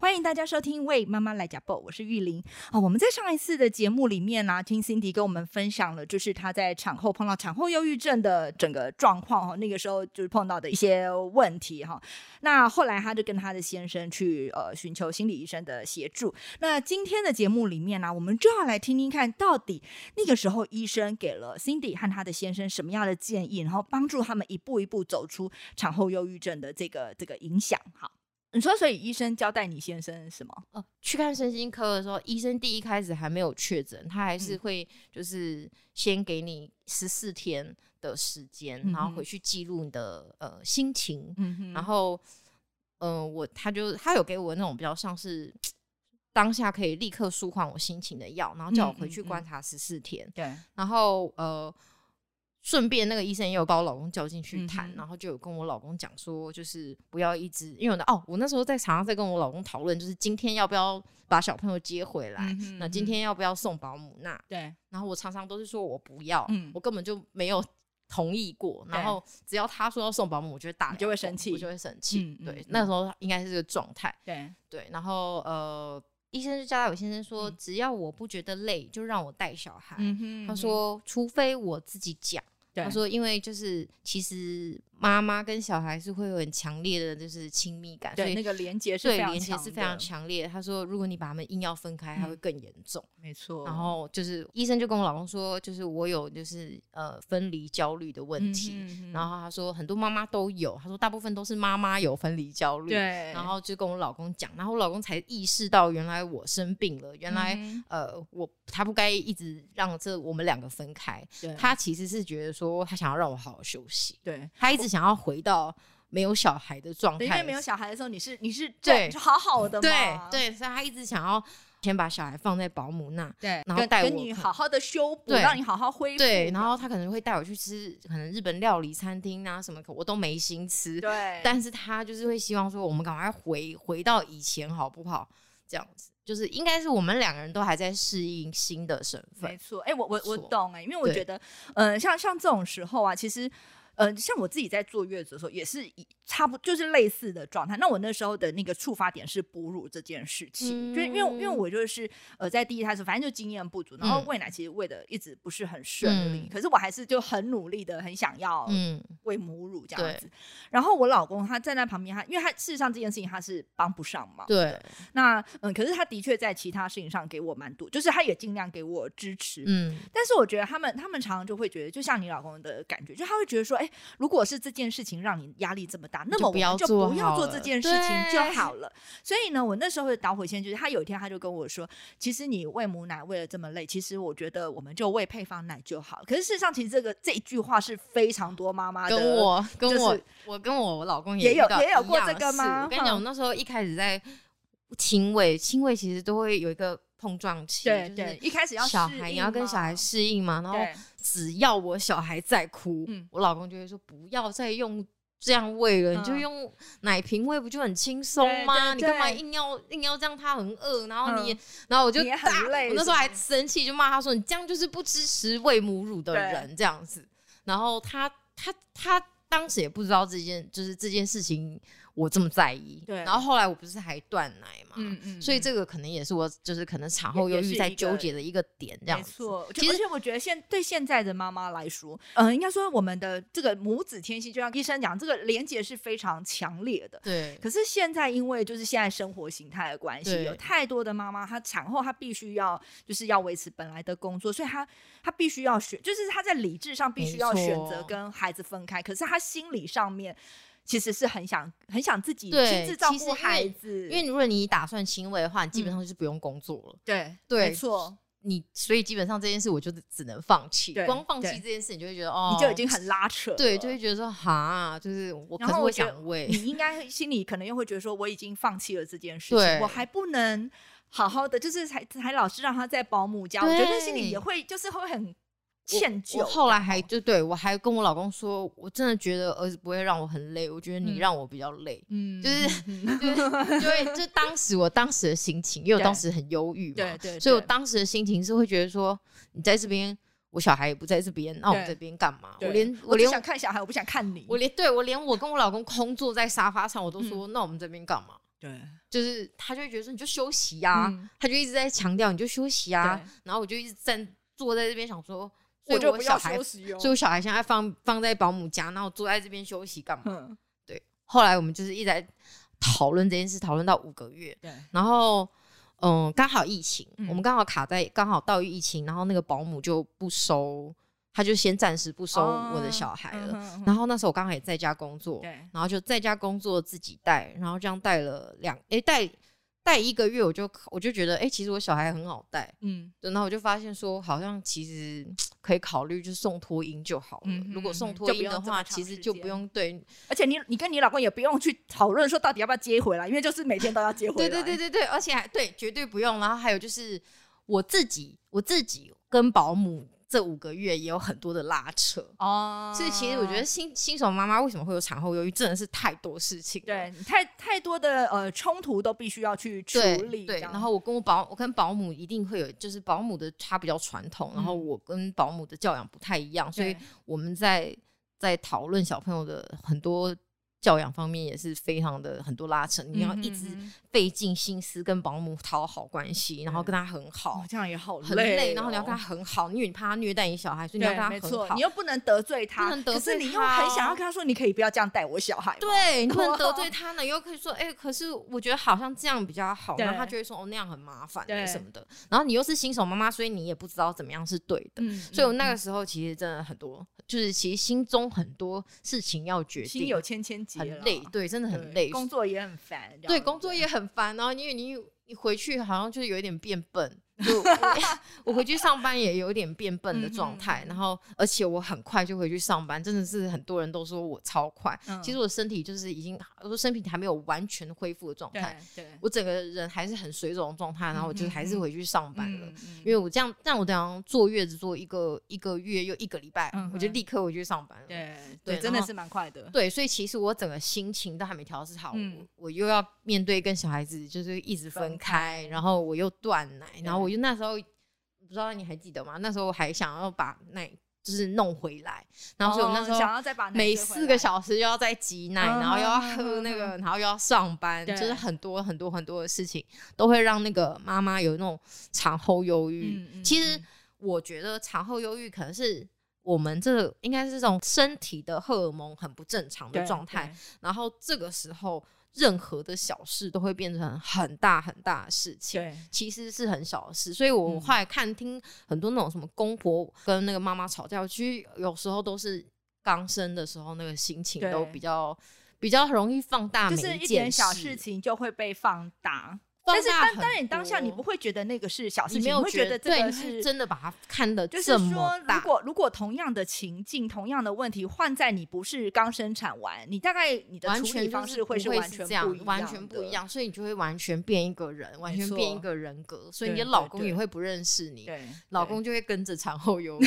欢迎大家收听《为妈妈来讲报》，我是玉玲啊。我们在上一次的节目里面呢，听 Cindy 跟我们分享了，就是她在产后碰到产后忧郁症的整个状况哈。那个时候就是碰到的一些问题哈。那后来她就跟她的先生去呃寻求心理医生的协助。那今天的节目里面呢，我们就要来听听看到底那个时候医生给了 Cindy 和她的先生什么样的建议，然后帮助他们一步一步走出产后忧郁症的这个这个影响。好。你说，所以医生交代你先生什么？哦，去看身心科的时候，医生第一开始还没有确诊，他还是会就是先给你十四天的时间，然后回去记录你的呃心情。嗯然后，嗯，我他就他有给我那种比较像是当下可以立刻舒缓我心情的药，然后叫我回去观察十四天。对。然后呃。顺便，那个医生也有把我老公叫进去谈，然后就有跟我老公讲说，就是不要一直，因为呢，哦，我那时候在常常在跟我老公讨论，就是今天要不要把小朋友接回来，那今天要不要送保姆？那对，然后我常常都是说我不要，我根本就没有同意过。然后只要他说要送保姆，我就会打，就会生气，我就会生气。对，那时候应该是这个状态。对对，然后呃。医生就交代我先生说，只要我不觉得累，就让我带小孩。他说，除非我自己讲。他说，因为就是其实。妈妈跟小孩是会有很强烈的，就是亲密感，对那个连接是对连接是非常强烈。他说，如果你把他们硬要分开，他会更严重。没错。然后就是医生就跟我老公说，就是我有就是呃分离焦虑的问题。然后他说很多妈妈都有，他说大部分都是妈妈有分离焦虑。对。然后就跟我老公讲，然后我老公才意识到原来我生病了，原来呃我他不该一直让这我们两个分开。他其实是觉得说他想要让我好好休息。对他一直。想要回到没有小孩的状态，因为没有小孩的时候，你是你是对好好的嘛？对对，所以他一直想要先把小孩放在保姆那，对，然后带我你好好的修补，让你好好恢复。对，然后他可能会带我去吃可能日本料理餐厅啊什么，我都没心吃。对，但是他就是会希望说，我们赶快回回到以前好不好？这样子，就是应该是我们两个人都还在适应新的身份。没错，哎，我我我懂哎，因为我觉得，嗯，像像这种时候啊，其实。呃，像我自己在坐月子的时候，也是以差不就是类似的状态。那我那时候的那个触发点是哺乳这件事情，就因为因为我就是呃在第一胎时候反正就经验不足，然后喂奶其实喂的一直不是很顺利，可是我还是就很努力的很想要喂母乳这样子。然后我老公他站在旁边，他因为他事实上这件事情他是帮不上忙。对。那嗯，可是他的确在其他事情上给我蛮多，就是他也尽量给我支持。嗯。但是我觉得他们他们常常就会觉得，就像你老公的感觉，就他会觉得说，哎。如果是这件事情让你压力这么大，那么我们就不要做这件事情就好了。所以呢，我那时候的导火线就是，他有一天他就跟我说：“其实你喂母奶喂了这么累，其实我觉得我们就喂配方奶就好。”可是事实上，其实这个这一句话是非常多妈妈跟我跟我我跟我老公也有也有过这个吗？我跟你讲，我那时候一开始在亲喂，亲喂其实都会有一个。碰撞期，对对，一开始要小孩，你要跟小孩适应嘛。然后只要我小孩在哭，我老公就会说不要再用这样喂了，你就用奶瓶喂，不就很轻松吗？你干嘛硬要硬要这样？他很饿，然后你，然后我就很累。我那时候还生气，就骂他说：“你这样就是不支持喂母乳的人。”这样子。然后他他他当时也不知道这件就是这件事情。我这么在意，对，然后后来我不是还断奶嘛，嗯嗯，所以这个可能也是我就是可能产后忧郁在纠结的一个点，这样没错。其实我觉得现对现在的妈妈来说，嗯，应该说我们的这个母子天性，就像医生讲，这个连接是非常强烈的，对。可是现在因为就是现在生活形态的关系，有太多的妈妈，她产后她必须要就是要维持本来的工作，所以她她必须要选，就是她在理智上必须要选择跟孩子分开，可是她心理上面。其实是很想很想自己亲自照顾孩子，因为如果你打算亲喂的话，你基本上就是不用工作了。对对，没错。你所以基本上这件事，我就只能放弃。光放弃这件事，你就会觉得哦，你就已经很拉扯。对，就会觉得说哈，就是我可是我想喂，你应该心里可能又会觉得说，我已经放弃了这件事情，我还不能好好的，就是还还老是让他在保姆家，我觉得心里也会就是会很。歉疚。后来还就对我还跟我老公说，我真的觉得儿子不会让我很累，我觉得你让我比较累。嗯，就是 就是因为就当时我当时的心情，因为我当时很忧郁嘛，对对，所以我当时的心情是会觉得说，你在这边我小孩也不在这边，那我们这边干嘛？我连我只连想看小孩，我不想看你。我连对我连我跟我老公空坐在沙发上，我都嗯说、那我们这边干嘛？对就是他就会觉得说你就休息呀、嗯他就一直在强调你就休息啊，然后我就一直站坐在这边想说，所以我就不要我小孩，休息哦。所以我小孩现在放放在保姆家，然后我坐在这边休息干嘛？嗯，后来我们就是一直在讨论这件事，讨论到五个月，对，然后嗯，刚好疫情，嗯我们刚好卡在刚好到疫情，然后那个保姆就不收，他就先暂时不收我的小孩了。了然后那时候我刚好也在家工作，然后就在家工作自己带，然后这样带了两诶带带一个月，我就我就觉得诶，其实我小孩很好带，嗯，然后我就发现说好像其实可以考虑就是送托婴就好了。嗯如果送托婴的话，其实就不用对而且你你跟你老公也不用去讨论说到底要不要接回来，因为就是每天都要接回来。对对对对对，而且还对绝对不用。然后还有就是我自己我自己跟保姆这五个月也有很多的拉扯。哦，所以其实我觉得新新手妈妈为什么会有产后忧郁，真的是太多事情了。对太太多的呃冲突都必须要去处对理，对，然后我跟我保我跟保姆一定会有，就是保姆的她比较传统，然后嗯我跟保姆的教养不太一样，所以我们在在讨论小朋友的很多教养方面也是非常的很多拉扯，你要一直费尽心思跟保姆讨好关系，然后跟他很好哦，这样也好很累累，然后你要哦跟他很好，因为你怕他虐待你小孩，所以你要，跟他很好你。又不能得罪他，不能得可是罪你又很想要跟他说，你可以不要这样带我小孩。对，你不能得罪他呢，又可以说，哎、可是我觉得好像这样比较好，然后他就会说，哦，那样很麻烦对什么的。然后你又是新手妈妈，所以你也不知道怎么样是对的。嗯，所以我那嗯个时候其实真的很多，就是其实心中很多事情要决定，心有千千结，很累，对，真的很累。工作也很烦，对，工作也很烦，然后因为你你回去好像就是有一点变笨，就 我 我回去上班也有点变笨的状态，嗯然后而且我很快就回去上班，真的是很多人都说我超快，嗯其实我身体就是已经，我说身体还没有完全恢复的状态，对对，我整个人还是很水肿的状态，然后我就还是回去上班了。因为我这样，但我这样坐月子坐一个一个月又一个礼拜，嗯我就立刻回去上班了。对对真的是蛮快的，对，所以其实我整个心情都还没调试好，我又要面对跟小孩子就是一直分分开，然后我又断奶，然后我就那时候不知道你还记得吗？那时候我还想要把奶就是弄回来，然后所以我那时候哦想要再把每四个小时又要再挤奶，嗯然后又要嗯喝那个，嗯然后又要上班，就是很多很多很多的事情都会让那个妈妈有那种产后忧郁。其实嗯我觉得产后忧郁可能是。我们这个应该是这种身体的荷尔蒙很不正常的状态，然后这个时候任何的小事都会变成很大很大的事情。对其实是很小的事，所以我嗯后来看听很多那种什么公婆跟那个妈妈吵架，其实有时候都是刚生的时候那个心情都比较比较容易放大每就是一件点小事情就会被放大。放但是当当然，你当下你不会觉得那个是小事情，你没有会觉得这，个是是真的把它看得就是说，如。果如果同样的情境、同样的问题换在你不是刚生产完，你大概你的处理方式会是完全不一，完全不一。样，所以你就会完全变一个人，完全变一个人格，所以你的老公也会不认识你，老公就会跟着产后忧郁。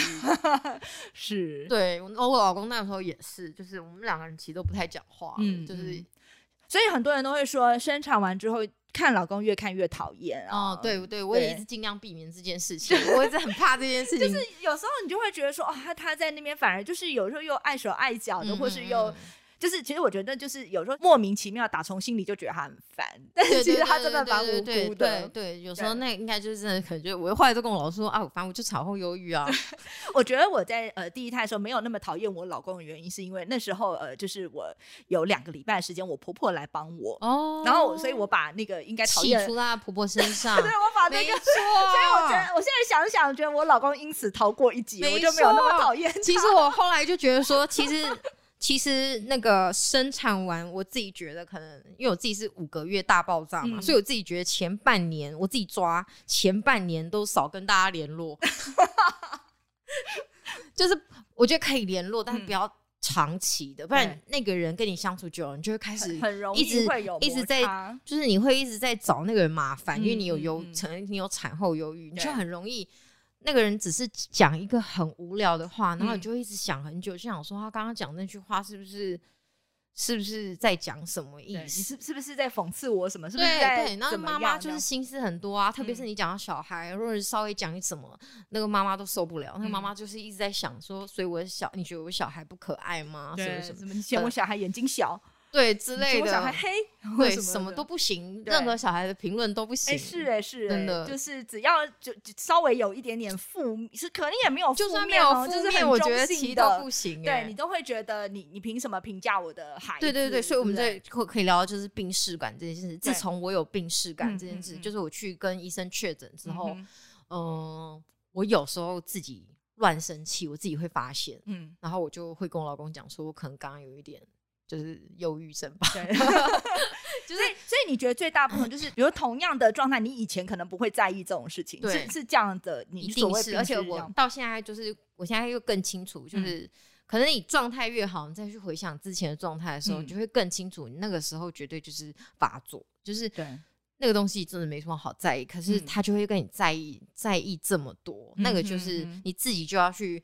是，对，我我老公那时候也是，就是我们两个人其实都不太讲话，嗯就是嗯所以很多人都会说，生产完之后看老公越看越讨厌啊。哦，对对，我也一直尽量避免这件事情，我一直很怕这件事情，就是有时候你就会觉得说，哦，他他在那边反而就是有时候又碍手碍脚的，嗯或是又嗯就是其实我觉得就是有时候莫名其妙打从心里就觉得他很烦，但是其实他真的蛮无对对辜的。对对，有时候那应该就是真的，可能就我后来都跟我老公说啊，反正我就产后忧郁啊，我觉得我在呃第一胎的时候没有那么讨厌我老公的原因，是因为那时候呃就是我有两个礼拜的时间，我婆婆来帮我，哦，然后所以我把那个应该讨厌，气出在婆婆身上，对我把那没个。错，所以我觉得，我现在想想，觉得我老公因此逃过一劫，没我就没有那么讨厌他。其实我后来就觉得说，其实其实那个生产完，我自己觉得可能，因为我自己是五个月大爆炸嘛，嗯所以我自己觉得前半年我自己抓前半年都少跟大家联络，就是我觉得可以联络，但不要长期的，不然那个人跟你相处久了，你就会开始很很容易一直一直在就是你会一直在找那个人麻烦，因为嗯你有忧嗯嗯曾经有产后忧郁，你就很容易。那个人只是讲一个很无聊的话，然后你嗯就一直想很久，就想说他刚刚讲那句话是不是是不是在讲什么意思？是是不是在讽刺我什么？是不是对在对，然后妈妈就是心思很多啊，特别是嗯你讲到小孩，如果是稍微讲一什么，那个妈妈都受不了。那个妈嗯妈就是一直在想说，所以我的小，你觉得我小孩不可爱吗？什么，什么？你嫌我小孩眼睛小，对之类的，小孩黑，或对，什么都不行，任何小孩的评论都不行。哎、是哎、是哎、真的就是只要就就稍微有一点点负，是可能也没有负就算没面哦，有负面，就是很我觉得中性其都不行、对哎你都会觉得你你凭什么评价我的孩子？对对对，所以我们对不对这可可以聊到就是病视感这件事。自从我有病视感嗯这件事，就是我去跟医生确诊之后，嗯我有时候自己乱生气，我自己会发现，嗯，然后我就会跟我老公讲说，我可能刚刚有一点就是忧郁症吧。对，就是所以你觉得最大部分就是，比如同样的状态，你以前可能不会在意这种事情，对是是这样的，你一定是，而且我到现在就是，我现在又更清楚，就是、可能你状态越好，你再去回想之前的状态的时候，嗯你就会更清楚，你那个时候绝对就是发作，就是对那个东西真的没什么好在意，可是嗯他就会跟你在意在意这么多，那个就嗯是你自己就要去。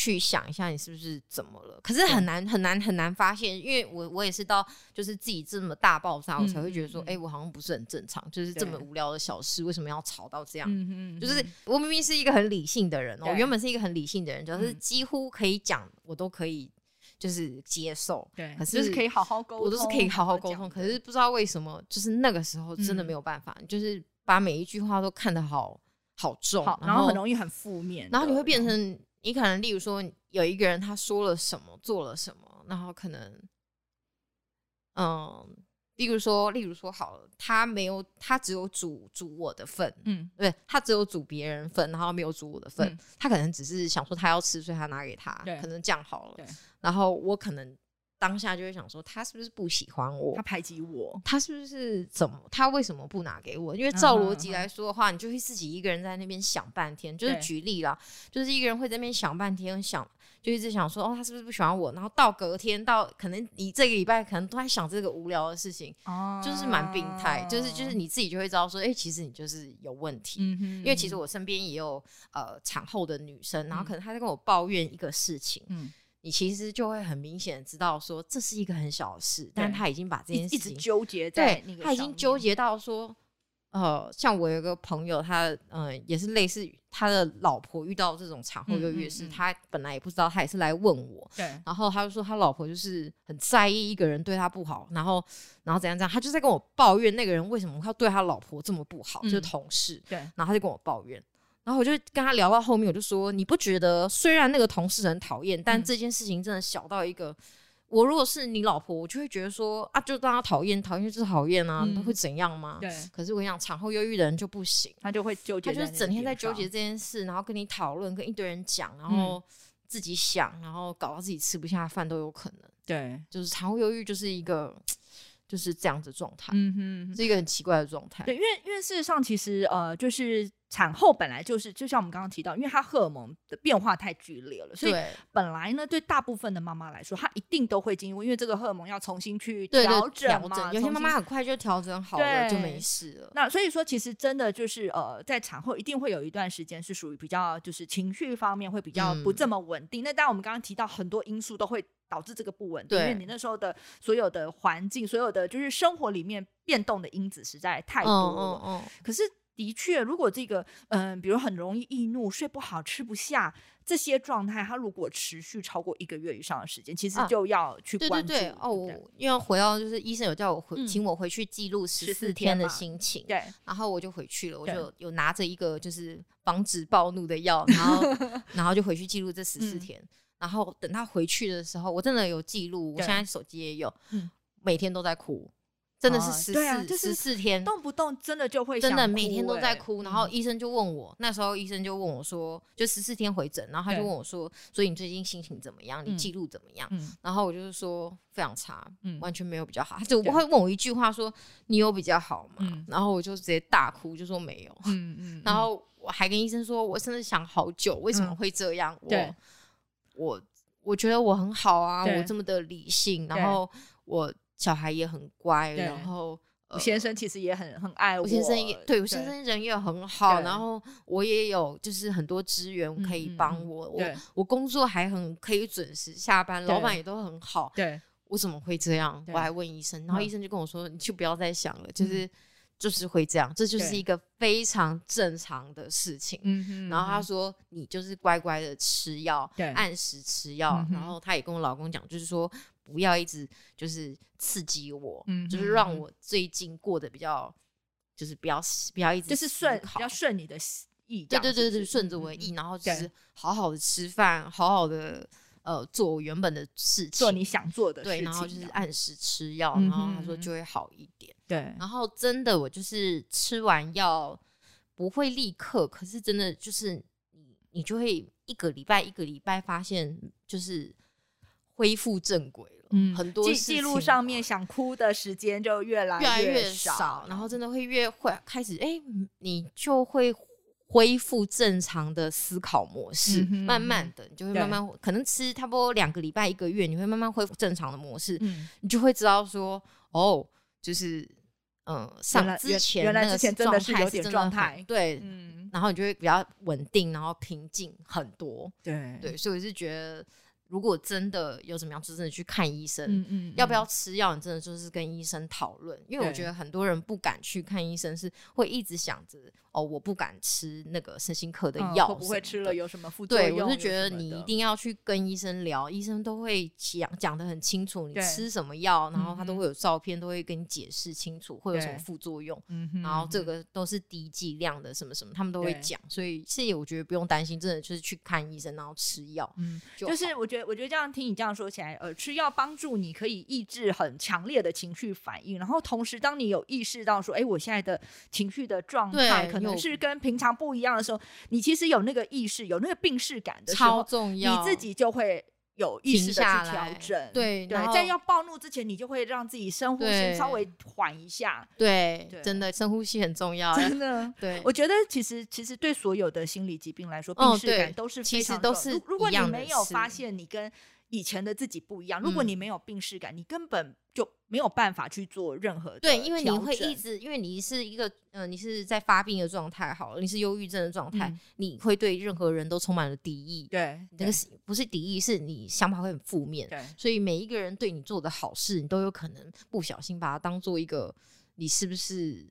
去想一下，你是不是怎么了？可是很难很难很难发现，因为我我也是到就是自己这么大爆炸，我才会觉得说，哎、我好像不是很正常，就是这么无聊的小事，为什么要吵到这样？嗯哼就是我明明是一个很理性的人，我原本是一个很理性的人，就是嗯几乎可以讲，我都可以就是接受。对，可是就是可以好好沟通，我都是可以好好沟通，可是不知道为什么，就是那个时候真的嗯没有办法，就是把每一句话都看得好好重，然后很容易很负面，然后你会变成你可能，例如说有一个人他说了什么，做了什么，然后可能，嗯，例如说，例如说好了，他没有，他只有煮煮我的份，嗯对他只有煮别人份，然后没有煮我的份，嗯他可能只是想说他要吃，所以他拿给他，可能这样好了。然后我可能当下就会想说，他是不是不喜欢我他？排挤我，他是不是怎么？他为什么不拿给我？因为照逻辑来说的话，你就会自己一个人在那边想半天。就是举例啦，就是一个人会在那边想半天，想就一直想说，哦，他是不是不喜欢我？然后到隔天，到可能你这个礼拜可能都在想这个无聊的事情，哦就是蛮病态。就是就是，你自己就会知道说，哎、其实你就是有问题。嗯哼，因为其实我身边也有呃产后的女生，然后嗯可能她在跟我抱怨一个事情，嗯你其实就会很明显地知道说这是一个很小的事，但他已经把这一一直件事情纠结在对那个，他已，经纠结到说，呃，像我有个朋友，他嗯、呃也是类似于他的老婆遇到这种产后忧郁的事，嗯嗯嗯他本来也不知道，他也是来问我，对，然后他就说他老婆就是很在意一个人对他不好，然后然后怎样怎样，他就在跟我抱怨那个人为什么他对他老婆这么不好，就是嗯同事，对，然后他就跟我抱怨。然后我就跟他聊到后面，我就说：“你不觉得虽然那个同事很讨厌，但嗯。这件事情真的小到一个，我如果是你老婆，我就会觉得说啊，就让他讨厌，讨厌就是讨厌啊，嗯会怎样吗？对，可是我跟你讲，产后忧郁的人就不行，他就会纠结他就是整天在纠结这件事，然后跟你讨论，跟一堆人讲，然嗯。后自己想，然后搞到自己吃不下饭都有可能。对，就是产后忧郁就是一个就是这样子的状态，嗯哼，是一个很奇怪的状态。对，因为因为事实上，其实呃，就是产后本来就是，就像我们刚刚提到，因为它荷尔蒙的变化太剧烈了，所以本来呢，对大部分的妈妈来说，她一定都会经历，因为这个荷尔蒙要重新去调整嘛，有些妈妈很快就调整好了，就对没事了。那所以说，其实真的就是呃，在产后一定会有一段时间是属于比较就是情绪方面会比较不嗯这么稳定。那当然，我们刚刚提到很多因素都会导致这个不稳定，因为你那时候的所有的环境，所有的就是生活里面变动的因子实在太多嗯了。嗯。可是的确，如果这个嗯、比如很容易易怒、睡不好、吃不下这些状态，它如果持续超过一个月以上的时间，其实啊就要去关注。对对，对。我因为回到就是医生有叫我回，嗯。请我回去记录十四天的心情，对。然后我就回去了，我就有拿着一个就是防止暴怒的药，然后 然后就回去记录这十四嗯。天，然后等他回去的时候，我真的有记录，我现在手机也有嗯，每天都在哭，真的是哦十四对啊就是十四天，动不动真的就会真的每天都在欸哭，然后嗯医生就问我，那时候医生就问我说，就十四天回诊，然后他就问我说，所以你最近心情怎么样？你嗯记录怎么样？嗯然后我就是说非常差，嗯完全没有比较好。他就对会问我一句话说，你有比较好吗？嗯然后我就直接大哭，就说没有。嗯 嗯，然后我还跟医生说，我真的想好久，为什么嗯会这样？对我我我觉得我很好啊，我这么的理性，然后我小孩也很乖，然后。我先生其实也很很爱我，我先生也对我先生人也很好，然后我也有就是很多资源可以嗯嗯嗯帮我，我我工作还很可以准时下班，老板也都很好，对我怎么会这样？我还问医生，然后嗯医生就跟我说，你就不要再想了，就是就是会这样，这就是一个非常正常的事情。嗯哼然后他说：“你就是乖乖的吃药，对按时吃药。嗯然后他也跟我老公讲，就是说不要一直就是刺激我，嗯就是让我最近过得比较，就是不要不要一直就是顺比较顺你的意，对对对对，顺着我的意，然后就是好好的吃饭，好好的呃做我原本的事情，做你想做的事对，然后就是按时吃药，嗯然后他说就会好一点。对，然后真的，我就是吃完药不会立刻，可是真的就是你你就会一个礼拜一个礼拜发现就是恢复正轨了，嗯很多记记录上面想哭的时间就越来越来越少，少，然后真的会越会开始哎、你就会。恢复正常的思考模式，嗯慢慢的，你就会慢慢可能吃差不多两个礼拜、一个月，你会慢慢恢复正常的模式，嗯，你就会知道说，哦，就是嗯，上之前原原来之前真的是有点状态对，嗯，然后你就会比较稳定，然后平静很多，对。对，所以我是觉得，如果真的有怎么样，就真的去看医生。嗯嗯，要不要吃药？你真的就是跟医生讨论，因为我觉得很多人不敢去看医生，是会一直想着哦，我不敢吃那个身心科的嗯药、会不会吃了？有什么副作用对，我是觉得你一定要去跟医生聊，医生都会讲讲的很清楚，你吃什么药，然后他都会有照片，都会跟你解释清楚会有什么副作用，嗯，然后这个都是低剂量的什么什么，他们都会讲，所以是我觉得不用担心，真的就是去看医生，然后吃药，嗯，就就是我觉得，我觉得这样听你这样说起来，呃，吃药帮助你可以抑制很强烈的情绪反应，然后同时，当你有意识到说，哎，我现在的情绪的状态可能是跟平常不一样的时候，你其实有那个意识，有那个病视感的时超候，重要，你自己就会。有意识的去调整，对对在要暴怒之前，你就会让自己深呼吸，稍微缓一下。对对真的深呼吸很重要，真的，对，我觉得其实其实对所有的心理疾病来说，哦病视感对都是其非常重实都是如如果你没有发现你跟以前的自己不一样，如果嗯你没有病视感，你根本就没有办法去做任何的对，因为你会一直，因为你是一个呃，你是在发病的状态，好了，你是忧郁症的状态，嗯你会对任何人都充满了敌意。对那个是不是敌意，是你想法会很负面。对所以每一个人对你做的好事，你都有可能不小心把它当做一个你是不是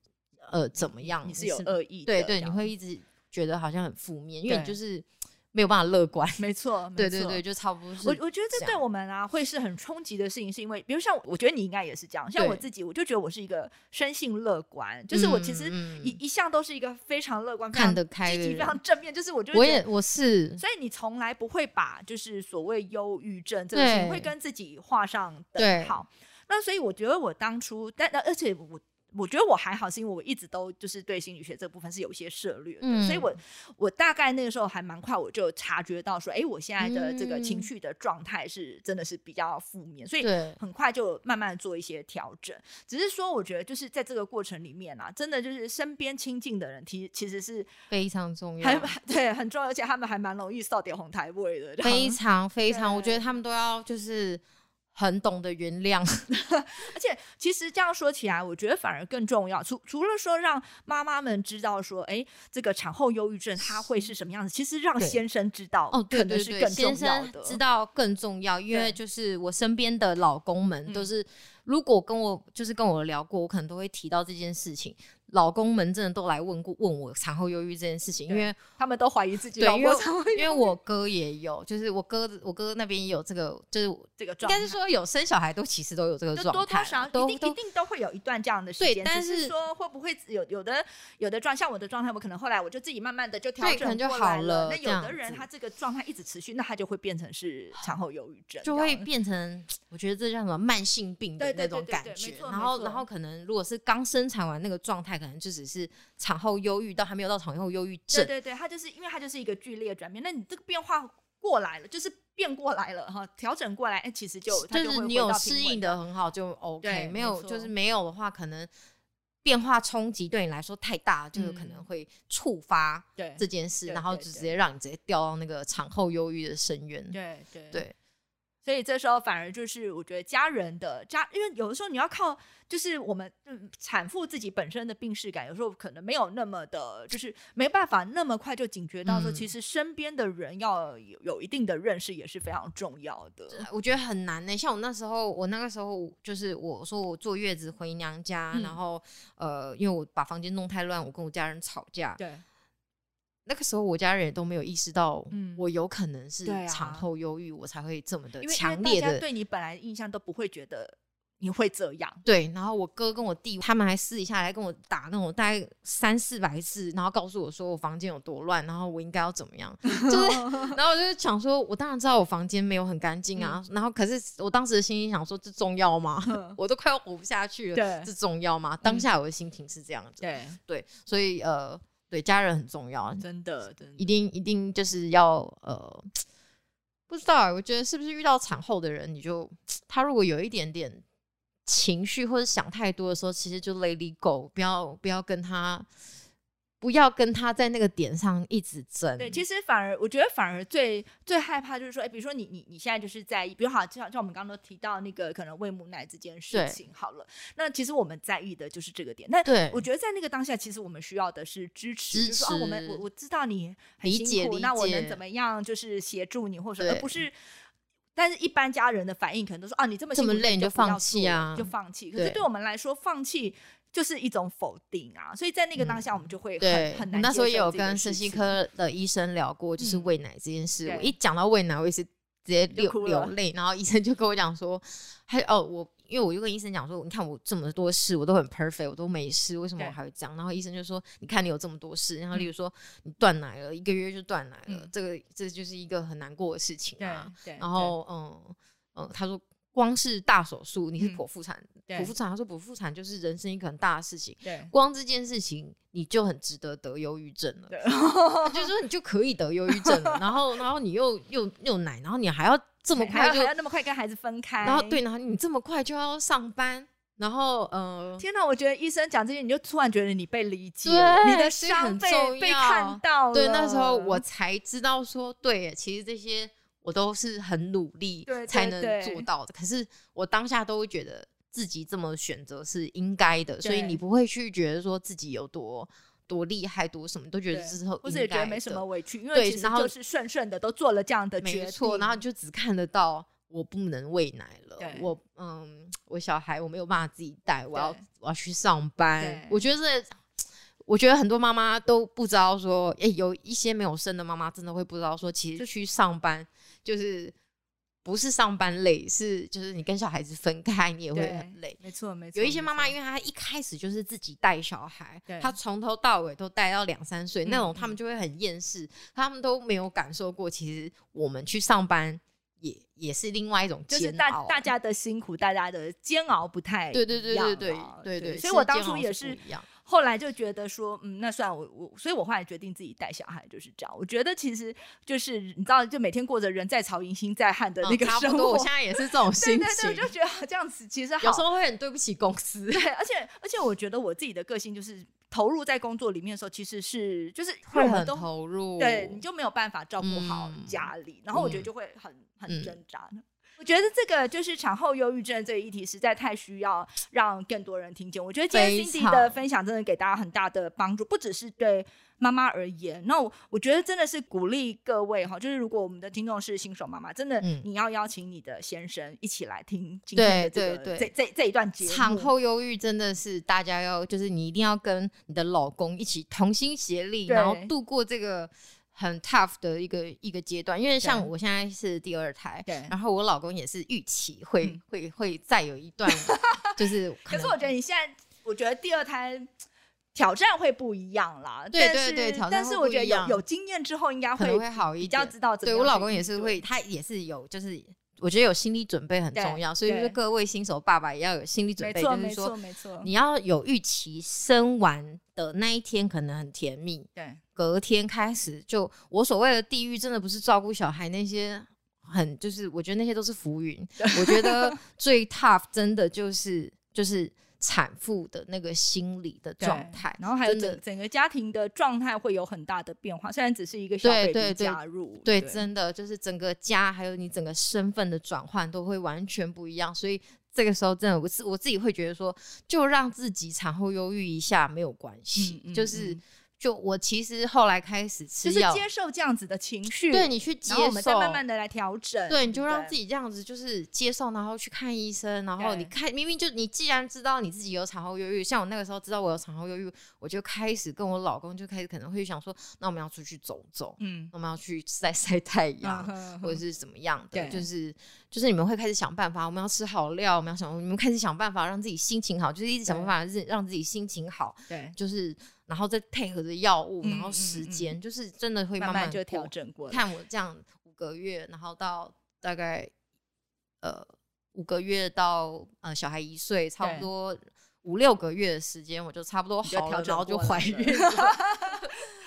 呃怎么样？你是有恶意的，对对，你会一直觉得好像很负面，因为你就是没有办法乐观。没错，没错对对对，就差不多是我我觉得这对我们啊会是很冲击的事情，是因为比如像我觉得你应该也是这样，像我自己，我就觉得我是一个生性乐观，就是我其实一、一向都是一个非常乐观、看得开积极、非常正面，就是我我也我是所以你从来不会把就是所谓忧郁症这个事情对会跟自己画上等对号。那所以我觉得我当初，但而且我。我觉得我还好，是因为我一直都就是对心理学这部分是有一些涉略的，嗯所以我我大概那个时候还蛮快，我就察觉到说，哎，我现在的这个情嗯绪的状态是真的是比较负面，所以很快就慢慢做一些调整。只是说，我觉得就是在这个过程里面啊，真的就是身边亲近的人，其其实是非常重要还。对很重要，而且他们还蛮容易扫点红台位的，非常非常，我觉得他们都要就是很懂得原谅。而且其实这样说起来，我觉得反而更重要。除除了说让妈妈们知道说，哎，这个产后忧郁症它会是什么样子，其实让先生知道哦，对可能对对，是更重先要的。生知道更重要，因为就是我身边的老公们都嗯是，如果跟我就是跟我聊过，我可能都会提到这件事情。老公们真的都来问过问我产后忧郁这件事情，因为他们都怀疑自己对，因为老婆因为我哥也有，就是我哥我哥那边也有这个，就是这个状态，应该是说有生小孩都其实都有这个就状态，多多少少都都一定一定都会有一段这样的时对间，但是是说会不会有有的有的状像我的状态，我可能后来我就自己慢慢的就调整就好了那有的人他这个状态一直持续，那他就会变成是产后忧郁症，就会变成，我觉得这叫什么慢性病的那种感觉。然后然后可能如果是刚生产完那个状态，可能就只是产后忧郁，到还没有到产后忧郁对症。对对，它就是因为它就是一个剧烈转变，那你这个变化过来了，就是变过来了哈，调整过来，哎，其实就就是你有适应的很好就 OK，没有就是没有的话，可能变化冲击对你来说太大，就有可能嗯会触发对这件事，对然后对对就直接让你直接掉到那个产后忧郁的深渊。对对对，所以这时候反而就是我觉得家人的家，因为有的时候你要靠就是我们嗯产妇自己本身的病视感，有时候可能没有那么的，就是没办法那么快就警觉到说，嗯其实身边的人要有有一定的认识也是非常重要的。我觉得很难呢、像我那时候，我那个时候就是我说我坐月子回娘家，嗯然后呃，因为我把房间弄太乱，我跟我家人吵架。对，那个时候我家人也都没有意识到嗯，我有可能是产后忧郁，我才会这么的强烈的对你本来印象都不会觉得你会这样。对，然后我哥跟我弟他们还私底下来跟我打那种大概三四百次，然后告诉我说我房间有多乱，然后我应该要怎么样，就是，然后我就想说，我当然知道我房间没有很干净啊，然后可是我当时的心里想说，这重要吗？我都快要活不下去了，对这重要吗？当下我的心情是这样子，对，对，所以呃，对，家人很重要，真的，真的一定一定就是要呃，不知道欸，我觉得是不是遇到产后的人，你就他如果有一点点情绪或者想太多的时候，其实就 let it go，不要不要跟他。不要跟他在那个点上一直争。对，其实反而我觉得反而最最害怕就是说，哎，比如说你你你现在就是在意，比如好像像我们刚刚都提到那个可能喂母奶这件事情，好了，那其实我们在意的就是这个点。那对我觉得在那个当下，其实我们需要的是支持，支就是说啊，我们我我知道你很辛苦，那我能怎么样就是协助你，或者对而不是。但是，一般家人的反应可能都说啊，你这么这么辛苦累你就放弃啊就放弃。可是对对我们来说，放弃就是一种否定啊，所以在那个当下，我们就会很、对，很难。那时候也有跟身心，科的医生聊过，就是嗯喂奶这件事。对我一讲到喂奶，我也是直接流流泪，然后医生就跟我讲说，还哦我。因为我就跟医生讲说，你看我这么多事，我都很 perfect，我都没事，为什么我还会这样？然后医生就说，你看你有这么多事，然后例如说你断奶了，一个月就断奶了，嗯这个这就是一个很难过的事情对啊。对，然后嗯嗯，他说光是大手术，你是嗯剖腹产，对剖腹产，他说剖腹产就是人生一个很大的事情，对光这件事情你就很值得得忧郁症了。对他就说你就可以得忧郁症了，然后然后你又又又奶，然后你还要这么快就要还要那么快跟孩子分开，然后对，然后你这么快就要上班，然后呃，天哪！我觉得医生讲这些，你就突然觉得你被理解了，你的伤被很重被要看到了。对，那时候我才知道说，对，其实这些我都是很努力才能做 到的。可是我当下都会觉得自己这么选择是应该的，所以你不会去觉得说自己有多多厉害，多什么，都觉得对之后或是也觉得没什么委屈，因为对然后其实就是顺顺的都做了这样的决定，没错，然后你就只看得到我不能喂奶了，我嗯，我小孩我没有办法自己带，我要我要去上班。我觉得这，我觉得很多妈妈都不知道说，哎，有一些没有生的妈妈真的会不知道说，其实去上班就是不是上班累，是就是你跟小孩子分开，你也会很累。没错没错。有一些妈妈，因为她一开始就是自己带小孩，她从头到尾都带到两三岁，那种嗯他们就会很厌世，他们都没有感受过，其实我们去上班也也是另外一种就是。大大家的辛苦，大家的煎熬不太对对对对对啊对对，所以我当初也是是一样。后来就觉得说，嗯，那算了我我，所以我后来决定自己带小孩就是这样。我觉得其实就是你知道，就每天过着人在曹营心在汉的那嗯个生活，差不多，我现在也是这种 对心对对，我情。就觉得这样子其实好有时候会很对不起公司，对，而且而且我觉得我自己的个性就是投入在工作里面的时候，其实是就是会很投入。对，你就没有办法照顾好嗯家里，然后我觉得嗯就会很很嗯挣扎。我觉得这个就是产后忧郁症这个议题，实在太需要让更多人听见。我觉得今天非 Cindy 的分享真的给大家很大的帮助，不只是对妈妈而言。那我我觉得真的是鼓励各位哈，就是如果我们的听众是新手妈妈，真的嗯你要邀请你的先生一起来听今天的这个对对这这这一段节目。产后忧郁真的是大家要，就是你一定要跟你的老公一起同心协力，然后度过这个很 tough 的一个一个阶段。因为像我现在是第二胎，对然后我老公也是预期会、嗯会会再有一段，就是可是我觉得得你现在，我觉得第二胎挑战会不一样啦。对对对挑战但是我觉得有有经验之后，应该可能会好一比较知道怎么对我老公也是会，他也是有就是。我觉得有心理准备很重要，所以就是对各位新手爸爸也要有心理准备，就是说错没错，你要有预期，生完的那一天可能很甜蜜，对隔天开始就我所谓的地狱，真的不是照顾小孩那些很，就是我觉得那些都是浮云。我觉得最 tough 真的就是就是产妇的那个心理的状态，然后还有整整个家庭的状态会有很大的变化。虽然只是一个小对 baby 加入，对，真的就是整个家还有你整个身份的转换都会完全不一样，所以这个时候真的我自我自己会觉得说，就让自己产后忧郁一下没有关系，嗯嗯就是嗯就我其实后来开始吃就是药，接受这样子的情绪，对你去接然后我们再受，慢慢的来调整，对，你就让自己这样子，就是接受，然后去看医生，然后对你看，明明就你既然知道你自己有产后忧郁，像我那个时候知道我有产后忧郁，我就开始跟我老公就开始可能会想说，那我们要出去走走，嗯，我们要去晒晒太 阳，嗯或者是怎么样的，对就是就是你们会开始想办法，我们要吃好料，我们要想，你们开始想办法让自己心情好，就是一直想办法让让自己心情好，对，就是然后再配合着药物，嗯然后时间，就是真的会慢慢就调整过来。看我这样五个月，然后到大概呃五个月到呃小孩一岁，差不多五六个月的时间，我就差不多好了，然后就怀孕了。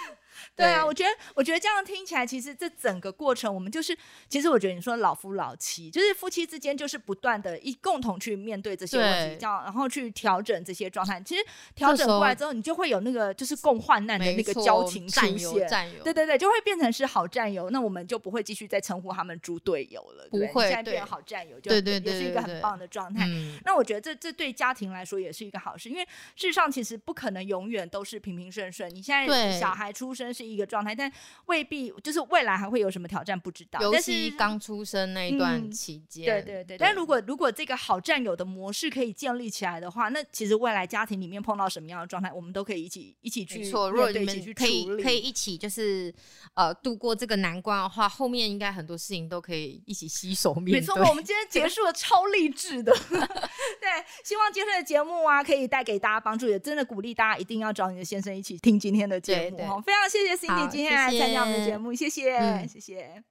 对啊，我觉得，我觉得这样听起来，其实这整个过程，我们就是，其实我觉得你说老夫老妻，就是夫妻之间，就是不断的一共同去面对这些问题，对这样，然后去调整这些状态。其实调整过来之后，你就会有那个就是共患难的那个交情出现。战友，对对对，就会变成是好战友，那我们就不会继续再称呼他们猪队友了。对不会现在变成好战友，就对对对也是一个很棒的状态。嗯，那我觉得这这对家庭来说也是一个好事，因为事实上其实不可能永远都是平平顺顺。你现在小孩出生是一个状态，但未必就是未来还会有什么挑战，不知道。尤其刚出生那一段嗯期间，对对对，但如果如果这个好战友的模式可以建立起来的话，那其实未来家庭里面碰到什么样的状态，我们都可以一起一起去没错，如果对一起去你们可以可以一起就是呃度过这个难关的话，后面应该很多事情都可以一起携手面对。没错，我们今天结束了超励志的。对，希望今天的节目啊，可以带给大家帮助，也真的鼓励大家一定要找你的先生一起听今天的节目哈。非常谢谢 Cindy 今天来谢参加我们的节目，谢谢，嗯谢谢。